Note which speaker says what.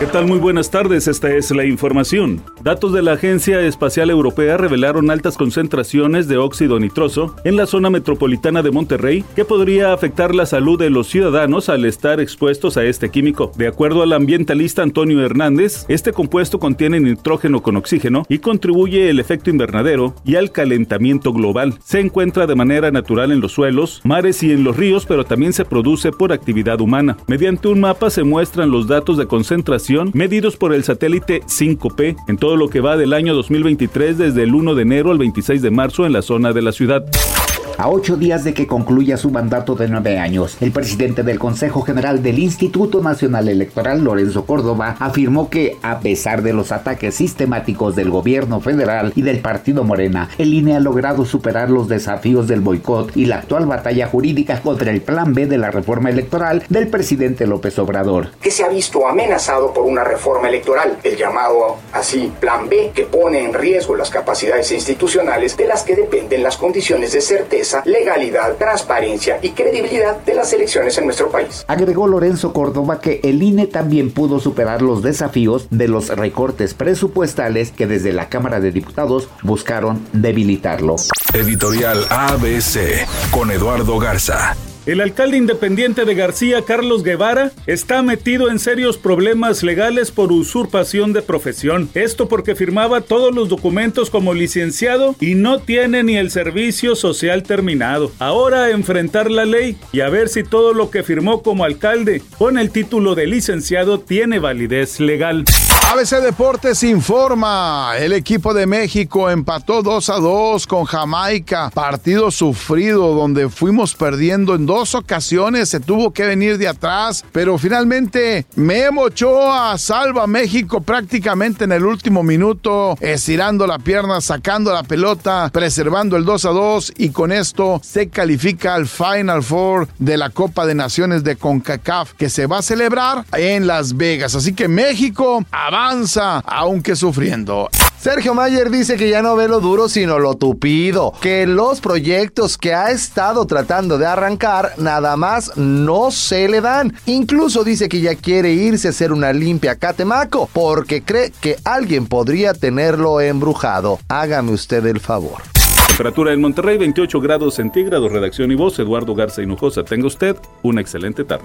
Speaker 1: ¿Qué tal? Muy buenas tardes, esta es la información. Datos de la Agencia Espacial Europea revelaron altas concentraciones de óxido nitroso en la zona metropolitana de Monterrey que podría afectar la salud de los ciudadanos al estar expuestos a este químico. De acuerdo al ambientalista Antonio Hernández, este compuesto contiene nitrógeno con oxígeno y contribuye al efecto invernadero y al calentamiento global. Se encuentra de manera natural en los suelos, mares y en los ríos, pero también se produce por actividad humana. Mediante un mapa se muestran los datos de concentración medidos por el satélite 5P en todo lo que va del año 2023 desde el 1 de enero al 26 de marzo en la zona de la ciudad.
Speaker 2: A ocho días de que concluya su mandato de nueve años, el presidente del Consejo General del Instituto Nacional Electoral, Lorenzo Córdoba, afirmó que, a pesar de los ataques sistemáticos del gobierno federal y del partido Morena, el INE ha logrado superar los desafíos del boicot y la actual batalla jurídica contra el plan B de la reforma electoral del presidente López Obrador.
Speaker 3: Que se ha visto amenazado por una reforma electoral, el llamado así plan B, que pone en riesgo las capacidades institucionales de las que dependen las condiciones de certeza legalidad, transparencia y credibilidad de las elecciones en nuestro país.
Speaker 2: Agregó Lorenzo Córdoba que el INE también pudo superar los desafíos de los recortes presupuestales que desde la Cámara de Diputados buscaron debilitarlo.
Speaker 4: Editorial ABC con Eduardo Garza.
Speaker 1: El alcalde independiente de García, Carlos Guevara, está metido en serios problemas legales por usurpación de profesión. Esto porque firmaba todos los documentos como licenciado y no tiene ni el servicio social terminado. Ahora enfrentar la ley y a ver si todo lo que firmó como alcalde con el título de licenciado tiene validez legal.
Speaker 5: ABC Deportes informa, el equipo de México empató 2 a 2 con Jamaica, partido sufrido donde fuimos perdiendo en dos ocasiones, se tuvo que venir de atrás, pero finalmente Memo Ochoa salva a México prácticamente en el último minuto, estirando la pierna, sacando la pelota, preservando el 2 a 2 y con esto se califica al Final Four de la Copa de Naciones de CONCACAF que se va a celebrar en Las Vegas. Así que México aunque sufriendo.
Speaker 6: Sergio Mayer dice que ya no ve lo duro sino lo tupido, que los proyectos que ha estado tratando de arrancar nada más no se le dan. Incluso dice que ya quiere irse a hacer una limpia a Catemaco porque cree que alguien podría tenerlo embrujado. Hágame usted el favor.
Speaker 1: Temperatura en Monterrey 28 grados centígrados. Redacción y voz Eduardo Garza Hinojosa. Tenga usted una excelente tarde.